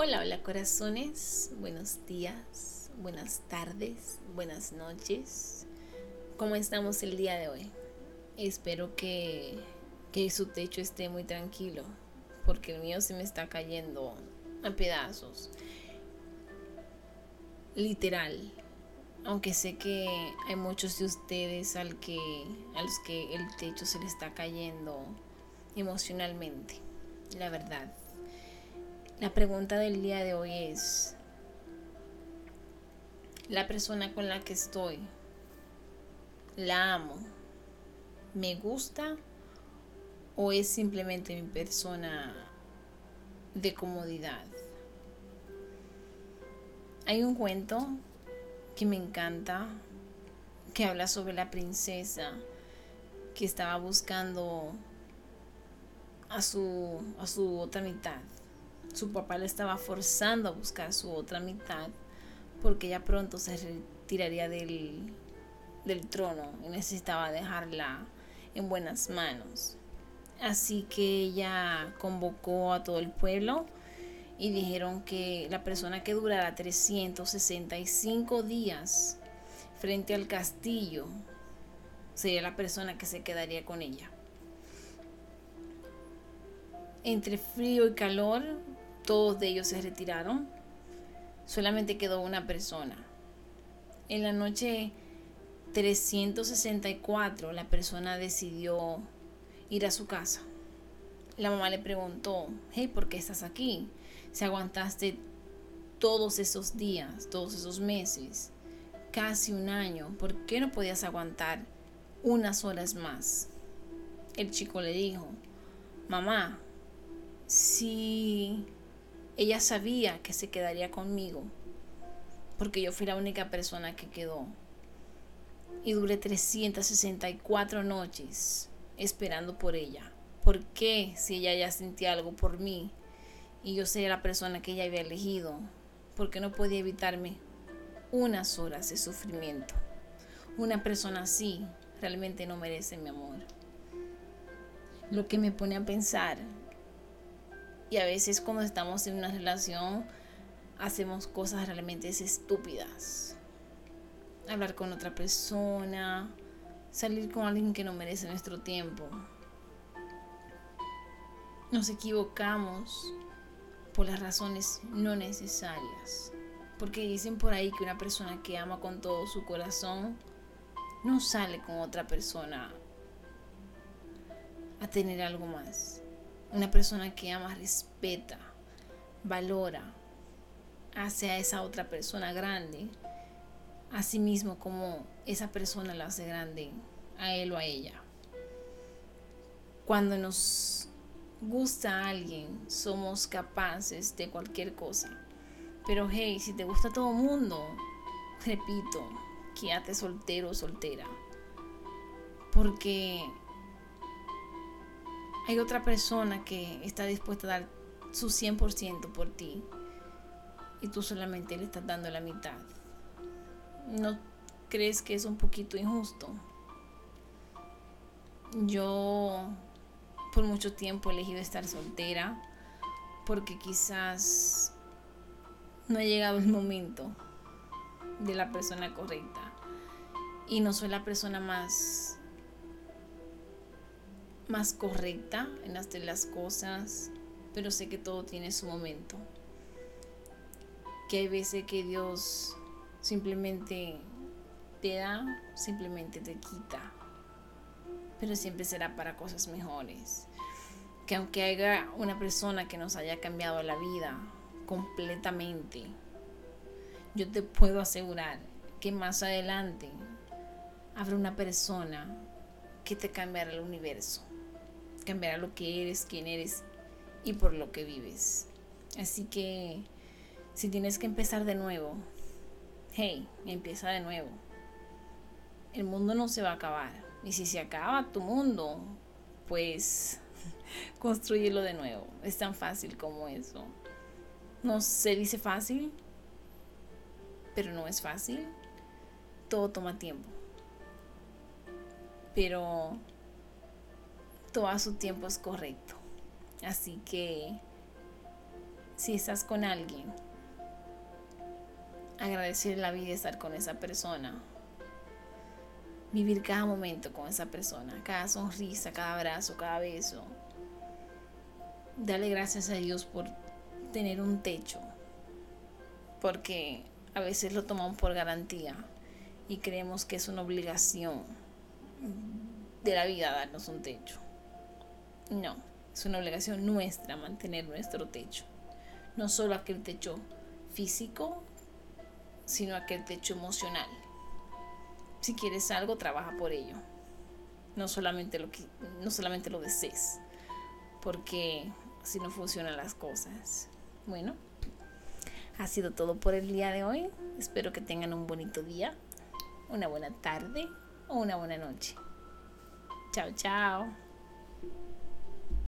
Hola, hola corazones, buenos días, buenas tardes, buenas noches. ¿Cómo estamos el día de hoy? Espero que, que su techo esté muy tranquilo, porque el mío se me está cayendo a pedazos. Literal. Aunque sé que hay muchos de ustedes al que, a los que el techo se le está cayendo emocionalmente. La verdad. La pregunta del día de hoy es, ¿la persona con la que estoy la amo? ¿Me gusta? ¿O es simplemente mi persona de comodidad? Hay un cuento que me encanta que habla sobre la princesa que estaba buscando a su, a su otra mitad su papá le estaba forzando a buscar su otra mitad porque ella pronto se retiraría del, del trono y necesitaba dejarla en buenas manos. Así que ella convocó a todo el pueblo y dijeron que la persona que durara 365 días frente al castillo sería la persona que se quedaría con ella. Entre frío y calor, todos de ellos se retiraron. Solamente quedó una persona. En la noche 364 la persona decidió ir a su casa. La mamá le preguntó, hey, ¿por qué estás aquí? Si aguantaste todos esos días, todos esos meses, casi un año, ¿por qué no podías aguantar unas horas más? El chico le dijo, mamá, si ella sabía que se quedaría conmigo, porque yo fui la única persona que quedó. Y duré 364 noches esperando por ella. ¿Por qué si ella ya sentía algo por mí y yo sería la persona que ella había elegido? ¿Por qué no podía evitarme unas horas de sufrimiento? Una persona así realmente no merece mi amor. Lo que me pone a pensar y a veces cuando estamos en una relación hacemos cosas realmente estúpidas. Hablar con otra persona, salir con alguien que no merece nuestro tiempo. Nos equivocamos por las razones no necesarias. Porque dicen por ahí que una persona que ama con todo su corazón no sale con otra persona a tener algo más. Una persona que ama, respeta, valora, hace a esa otra persona grande, a sí mismo como esa persona la hace grande a él o a ella. Cuando nos gusta alguien, somos capaces de cualquier cosa. Pero hey, si te gusta todo mundo, repito, quédate soltero o soltera. Porque hay otra persona que está dispuesta a dar su 100% por ti y tú solamente le estás dando la mitad. ¿No crees que es un poquito injusto? Yo por mucho tiempo he elegido estar soltera porque quizás no ha llegado el momento de la persona correcta y no soy la persona más más correcta en hacer las cosas, pero sé que todo tiene su momento. Que hay veces que Dios simplemente te da, simplemente te quita, pero siempre será para cosas mejores. Que aunque haya una persona que nos haya cambiado la vida completamente, yo te puedo asegurar que más adelante habrá una persona que te cambiará el universo cambiará lo que eres, quién eres y por lo que vives. Así que si tienes que empezar de nuevo, hey, empieza de nuevo. El mundo no se va a acabar. Y si se acaba tu mundo, pues construyelo de nuevo. Es tan fácil como eso. No se dice fácil, pero no es fácil. Todo toma tiempo. Pero todo a su tiempo es correcto. Así que Si estás con alguien, agradecer la vida estar con esa persona. Vivir cada momento con esa persona, cada sonrisa, cada abrazo, cada beso. Darle gracias a Dios por tener un techo, porque a veces lo tomamos por garantía y creemos que es una obligación de la vida darnos un techo. No, es una obligación nuestra mantener nuestro techo. No solo aquel techo físico, sino aquel techo emocional. Si quieres algo, trabaja por ello. No solamente lo que no solamente lo desees, porque así no funcionan las cosas. Bueno, ha sido todo por el día de hoy. Espero que tengan un bonito día, una buena tarde o una buena noche. Chao, chao.